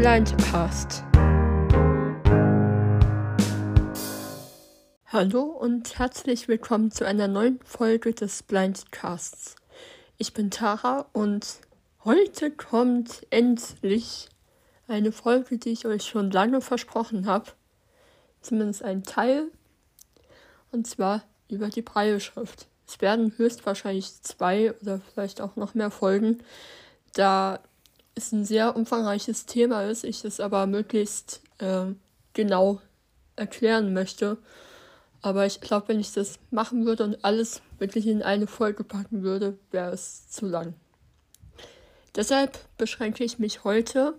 Blindcast. Hallo und herzlich willkommen zu einer neuen Folge des Blindcasts. Ich bin Tara und heute kommt endlich eine Folge, die ich euch schon lange versprochen habe. Zumindest ein Teil. Und zwar über die Breilschrift. Es werden höchstwahrscheinlich zwei oder vielleicht auch noch mehr Folgen, da es ein sehr umfangreiches Thema ist, ich es aber möglichst äh, genau erklären möchte. Aber ich glaube, wenn ich das machen würde und alles wirklich in eine Folge packen würde, wäre es zu lang. Deshalb beschränke ich mich heute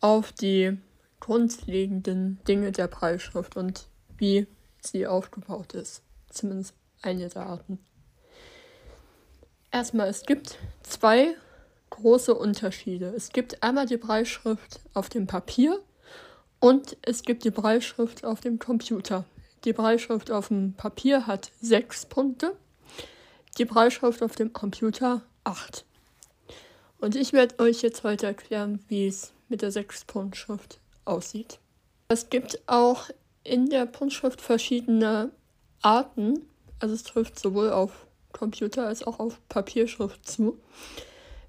auf die grundlegenden Dinge der Preisschrift und wie sie aufgebaut ist. Zumindest eine der Arten. Erstmal, es gibt zwei große Unterschiede. Es gibt einmal die Breitschrift auf dem Papier und es gibt die Breitschrift auf dem Computer. Die Breitschrift auf dem Papier hat sechs Punkte, die Breitschrift auf dem Computer acht. Und ich werde euch jetzt heute erklären, wie es mit der 6-Punktschrift aussieht. Es gibt auch in der Punktschrift verschiedene Arten. Also es trifft sowohl auf Computer als auch auf Papierschrift zu.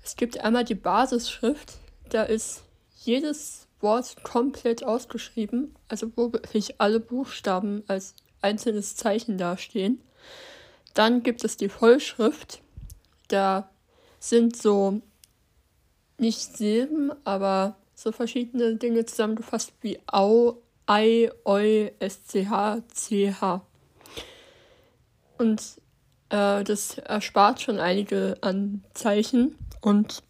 Es gibt einmal die Basisschrift, da ist jedes Wort komplett ausgeschrieben, also wo wirklich alle Buchstaben als einzelnes Zeichen dastehen. Dann gibt es die Vollschrift, da sind so nicht Silben, aber so verschiedene Dinge zusammengefasst wie Au, Ei, Eu, SCH, CH. Und äh, das erspart schon einige an Zeichen und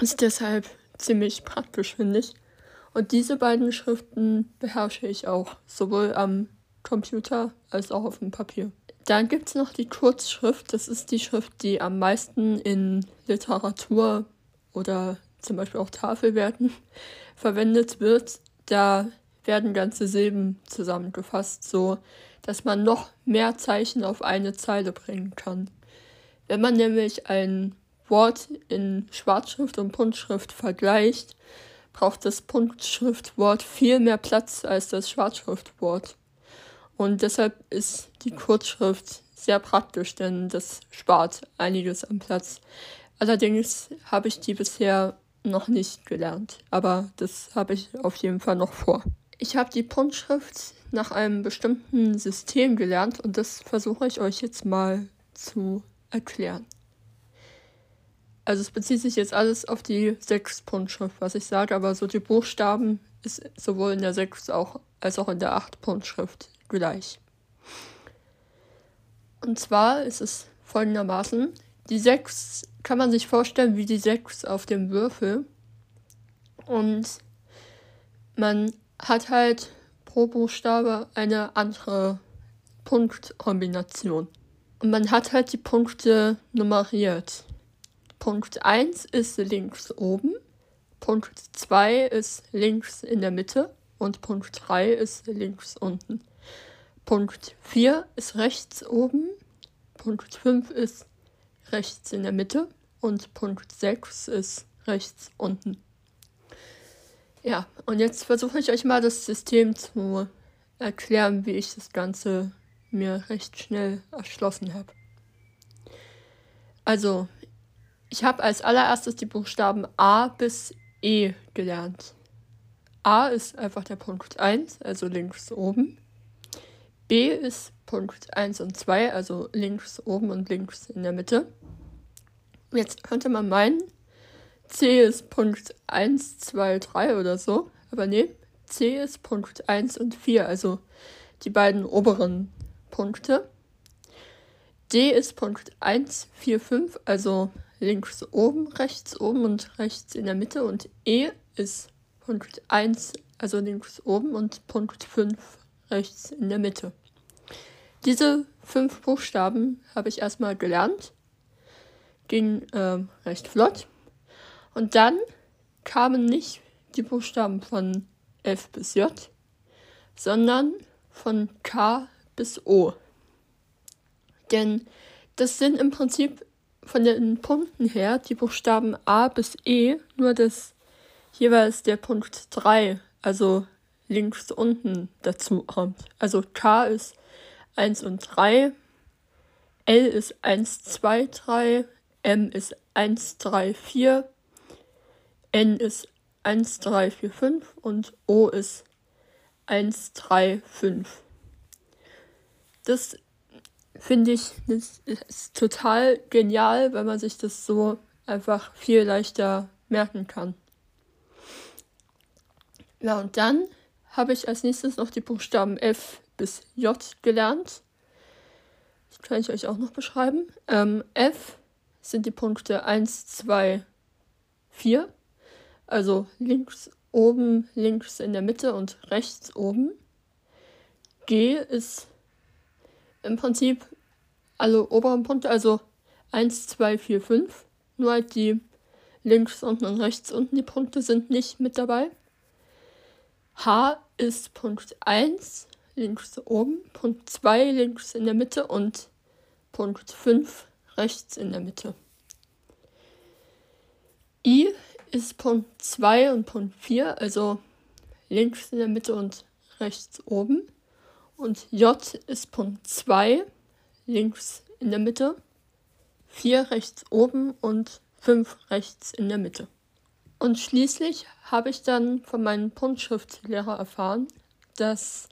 ist deshalb ziemlich praktisch, finde ich. Und diese beiden Schriften beherrsche ich auch, sowohl am Computer als auch auf dem Papier. Dann gibt es noch die Kurzschrift. Das ist die Schrift, die am meisten in Literatur oder zum Beispiel auch Tafelwerten verwendet wird, da werden ganze Silben zusammengefasst, so dass man noch mehr Zeichen auf eine Zeile bringen kann. Wenn man nämlich ein Wort in Schwarzschrift und Punktschrift vergleicht, braucht das Punktschriftwort viel mehr Platz als das Schwarzschriftwort. Und deshalb ist die Kurzschrift sehr praktisch, denn das spart einiges an Platz. Allerdings habe ich die bisher noch nicht gelernt, aber das habe ich auf jeden Fall noch vor. Ich habe die Punktschrift nach einem bestimmten System gelernt und das versuche ich euch jetzt mal zu erklären. Also es bezieht sich jetzt alles auf die 6 Punktschrift, was ich sage, aber so die Buchstaben ist sowohl in der 6 auch, als auch in der 8 Punktschrift gleich. Und zwar ist es folgendermaßen, die 6 kann man sich vorstellen wie die 6 auf dem Würfel. Und man hat halt pro Buchstabe eine andere Punktkombination. Und man hat halt die Punkte nummeriert. Punkt 1 ist links oben, Punkt 2 ist links in der Mitte und Punkt 3 ist links unten. Punkt 4 ist rechts oben, Punkt 5 ist rechts in der Mitte und Punkt 6 ist rechts unten. Ja, und jetzt versuche ich euch mal das System zu erklären, wie ich das Ganze mir recht schnell erschlossen habe. Also, ich habe als allererstes die Buchstaben A bis E gelernt. A ist einfach der Punkt 1, also links oben. B ist Punkt 1 und 2, also links oben und links in der Mitte. Jetzt könnte man meinen, C ist Punkt 1, 2, 3 oder so. Aber nee, C ist Punkt 1 und 4, also die beiden oberen Punkte. D ist Punkt 1, 4, 5, also links oben, rechts oben und rechts in der Mitte. Und E ist Punkt 1, also links oben und Punkt 5 rechts in der Mitte. Diese fünf Buchstaben habe ich erstmal gelernt ging äh, recht flott. Und dann kamen nicht die Buchstaben von F bis J, sondern von K bis O. Denn das sind im Prinzip von den Punkten her die Buchstaben A bis E, nur dass jeweils der Punkt 3, also links unten dazu kommt. Also K ist 1 und 3, L ist 1, 2, 3, M ist 1, 3, 4, N ist 1, 3, 4, 5 und O ist 1, 3, 5. Das finde ich das ist total genial, weil man sich das so einfach viel leichter merken kann. Ja, und dann habe ich als nächstes noch die Buchstaben F bis J gelernt. Das kann ich euch auch noch beschreiben. Ähm, F sind die Punkte 1, 2, 4. Also links oben, links in der Mitte und rechts oben. G ist im Prinzip alle oberen Punkte, also 1, 2, 4, 5. Nur halt die links unten und rechts unten die Punkte sind nicht mit dabei. H ist Punkt 1 links oben, Punkt 2 links in der Mitte und Punkt 5 rechts in der Mitte. I ist Punkt 2 und Punkt 4, also links in der Mitte und rechts oben. Und J ist Punkt 2, links in der Mitte, 4 rechts oben und 5 rechts in der Mitte. Und schließlich habe ich dann von meinem Punktschriftlehrer erfahren, dass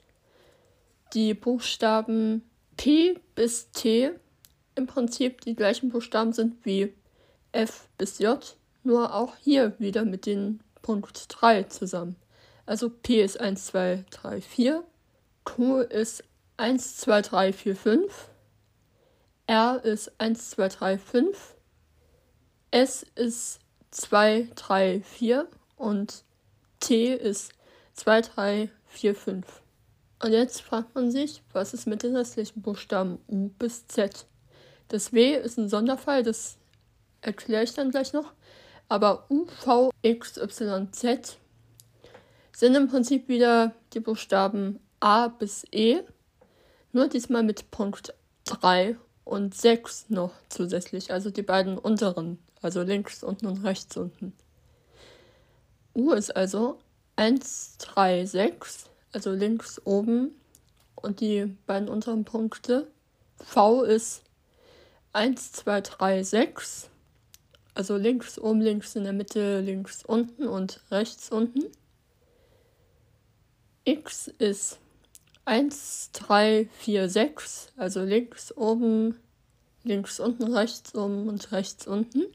die Buchstaben P bis T im Prinzip die gleichen Buchstaben sind wie F bis J, nur auch hier wieder mit dem Punkt 3 zusammen. Also P ist 1, 2, 3, 4, Q ist 1, 2, 3, 4, 5, R ist 1, 2, 3, 5, S ist 2, 3, 4 und T ist 2, 3, 4, 5. Und jetzt fragt man sich, was ist mit den restlichen Buchstaben U bis Z? Das W ist ein Sonderfall, das erkläre ich dann gleich noch. Aber U, V, X, Y, Z sind im Prinzip wieder die Buchstaben A bis E, nur diesmal mit Punkt 3 und 6 noch zusätzlich, also die beiden unteren also links unten und rechts unten. U ist also 1, 3, 6, also links oben und die beiden unteren Punkte. V ist 1, 2, 3, 6, also links oben, links in der Mitte, links unten und rechts unten. X ist 1, 3, 4, 6, also links oben, links unten, rechts oben und rechts unten.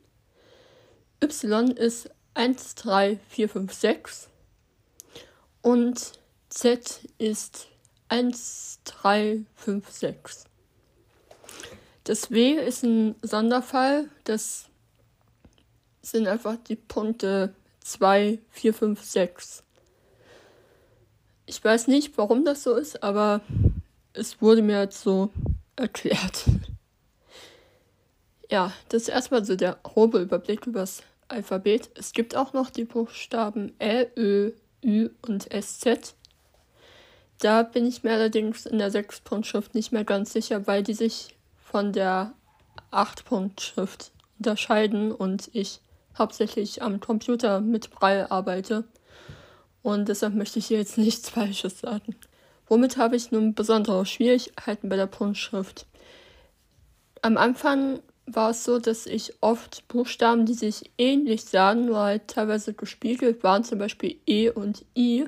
Y ist 1, 3, 4, 5, 6 und Z ist 1, 3, 5, 6. Das W ist ein Sonderfall, das sind einfach die Punkte 2, 4, 5, 6. Ich weiß nicht, warum das so ist, aber es wurde mir jetzt so erklärt. Ja, das ist erstmal so der grobe Überblick über das Alphabet. Es gibt auch noch die Buchstaben L, Ö, Ü und SZ. Da bin ich mir allerdings in der 6-Punkt-Schrift nicht mehr ganz sicher, weil die sich von der 8-Punkt-Schrift unterscheiden und ich hauptsächlich am Computer mit Braille arbeite. Und deshalb möchte ich hier jetzt nichts Falsches sagen. Womit habe ich nun besondere Schwierigkeiten bei der Punktschrift? Am Anfang war es so, dass ich oft Buchstaben, die sich ähnlich sahen, nur halt teilweise gespiegelt waren, zum Beispiel E und I,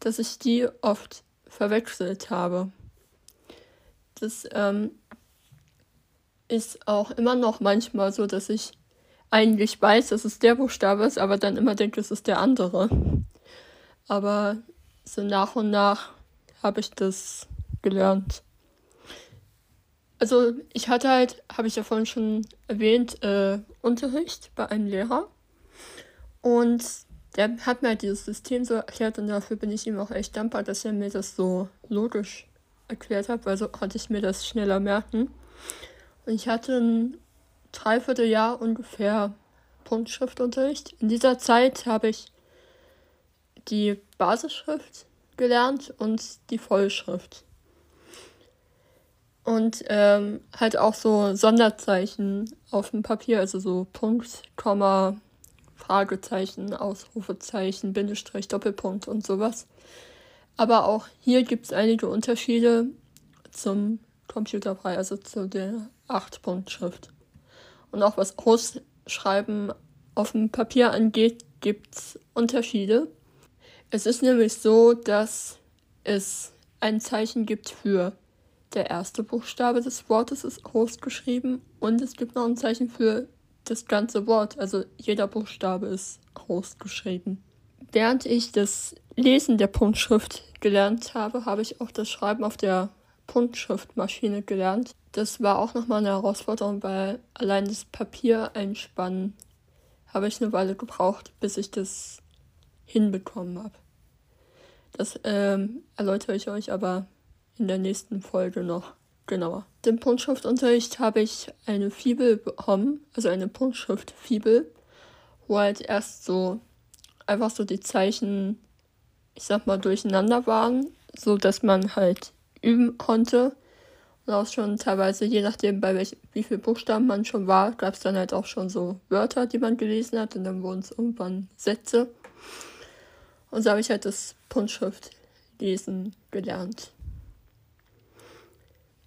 dass ich die oft verwechselt habe. Das ähm, ist auch immer noch manchmal so, dass ich eigentlich weiß, dass es der Buchstabe ist, aber dann immer denke, es ist der andere. Aber so nach und nach habe ich das gelernt. Also ich hatte halt, habe ich ja vorhin schon erwähnt, äh, Unterricht bei einem Lehrer. Und der hat mir halt dieses System so erklärt und dafür bin ich ihm auch echt dankbar, dass er mir das so logisch erklärt hat, weil so konnte ich mir das schneller merken. Und ich hatte ein Dreivierteljahr ungefähr Punktschriftunterricht. In dieser Zeit habe ich die Basisschrift gelernt und die Vollschrift. Und ähm, halt auch so Sonderzeichen auf dem Papier, also so Punkt, Komma, Fragezeichen, Ausrufezeichen, Bindestrich, Doppelpunkt und sowas. Aber auch hier gibt es einige Unterschiede zum Computerfrei, also zu der 8-Punkt-Schrift. Und auch was Ausschreiben auf dem Papier angeht, gibt es Unterschiede. Es ist nämlich so, dass es ein Zeichen gibt für der erste Buchstabe des Wortes ist groß geschrieben und es gibt noch ein Zeichen für das ganze Wort. Also jeder Buchstabe ist groß geschrieben. Während ich das Lesen der Punktschrift gelernt habe, habe ich auch das Schreiben auf der Punktschriftmaschine gelernt. Das war auch nochmal eine Herausforderung, weil allein das Papier einspannen habe ich eine Weile gebraucht, bis ich das hinbekommen habe. Das ähm, erläutere ich euch aber in der nächsten Folge noch genauer. Den Punktschriftunterricht habe ich eine Fibel bekommen, also eine Punktschriftfibel, wo halt erst so einfach so die Zeichen, ich sag mal, durcheinander waren, so dass man halt üben konnte. Und auch schon teilweise, je nachdem, bei welch, wie viel Buchstaben man schon war, gab es dann halt auch schon so Wörter, die man gelesen hat und dann wurden es irgendwann Sätze. Und so habe ich halt das Punktschriftlesen gelernt.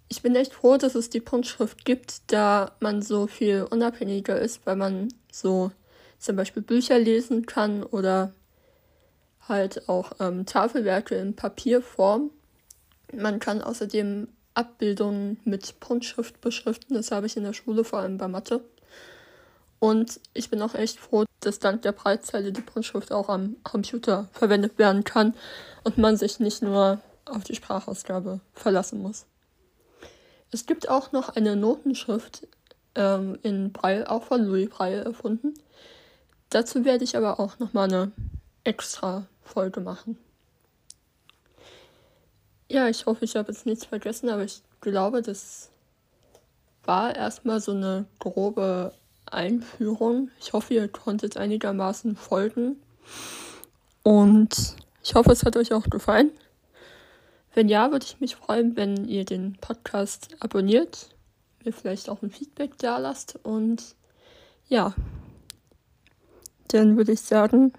Ich bin echt froh, dass es die Punktschrift gibt, da man so viel unabhängiger ist, weil man so zum Beispiel Bücher lesen kann oder halt auch ähm, Tafelwerke in Papierform. Man kann außerdem Abbildungen mit Punktschrift beschriften. Das habe ich in der Schule, vor allem bei Mathe. Und ich bin auch echt froh, dass dank der Breitzeile die Punktschrift auch am Computer verwendet werden kann und man sich nicht nur auf die Sprachausgabe verlassen muss. Es gibt auch noch eine Notenschrift ähm, in Braille, auch von Louis Braille erfunden. Dazu werde ich aber auch nochmal eine extra Folge machen. Ja, ich hoffe, ich habe jetzt nichts vergessen, aber ich glaube, das war erstmal so eine grobe Einführung. Ich hoffe, ihr konntet einigermaßen folgen. Und ich hoffe, es hat euch auch gefallen. Wenn ja, würde ich mich freuen, wenn ihr den Podcast abonniert, mir vielleicht auch ein Feedback da lasst. Und ja, dann würde ich sagen,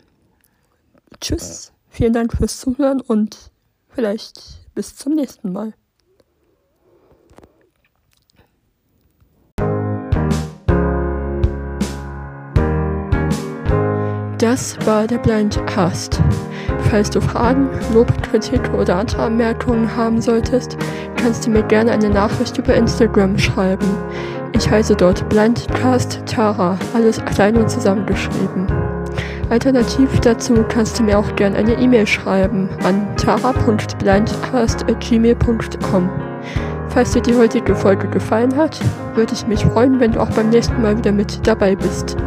tschüss. Vielen Dank fürs Zuhören und vielleicht bis zum nächsten Mal. Das war der Blindcast. Falls du Fragen, Lob, Kritik oder andere Anmerkungen haben solltest, kannst du mir gerne eine Nachricht über Instagram schreiben. Ich heiße dort Blindcast Tara, alles klein und zusammengeschrieben. Alternativ dazu kannst du mir auch gerne eine E-Mail schreiben an tara.blindcast.gmail.com. Falls dir die heutige Folge gefallen hat, würde ich mich freuen, wenn du auch beim nächsten Mal wieder mit dabei bist.